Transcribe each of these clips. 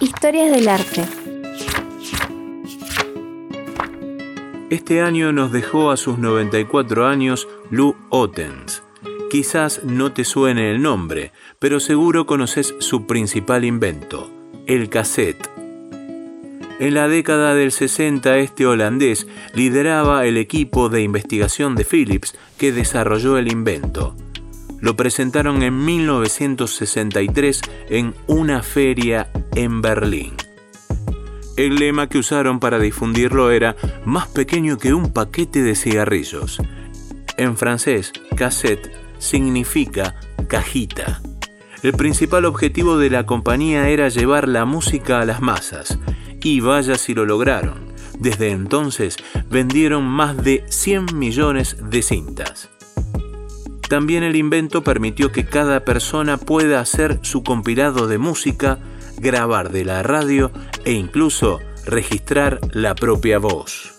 Historias del arte. Este año nos dejó a sus 94 años Lou Ottens. Quizás no te suene el nombre, pero seguro conoces su principal invento, el cassette. En la década del 60 este holandés lideraba el equipo de investigación de Philips que desarrolló el invento. Lo presentaron en 1963 en una feria en Berlín. El lema que usaron para difundirlo era más pequeño que un paquete de cigarrillos. En francés, cassette significa cajita. El principal objetivo de la compañía era llevar la música a las masas, y vaya si lo lograron. Desde entonces vendieron más de 100 millones de cintas. También el invento permitió que cada persona pueda hacer su compilado de música, grabar de la radio e incluso registrar la propia voz.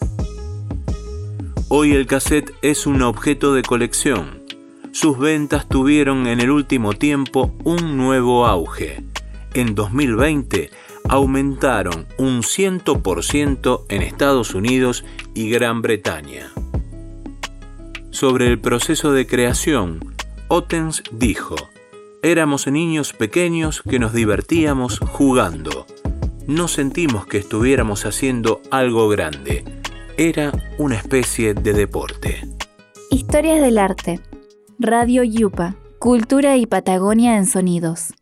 Hoy el cassette es un objeto de colección. Sus ventas tuvieron en el último tiempo un nuevo auge. En 2020 aumentaron un 100% en Estados Unidos y Gran Bretaña. Sobre el proceso de creación, Ottens dijo, éramos niños pequeños que nos divertíamos jugando. No sentimos que estuviéramos haciendo algo grande. Era una especie de deporte. Historias del arte. Radio Yupa. Cultura y Patagonia en sonidos.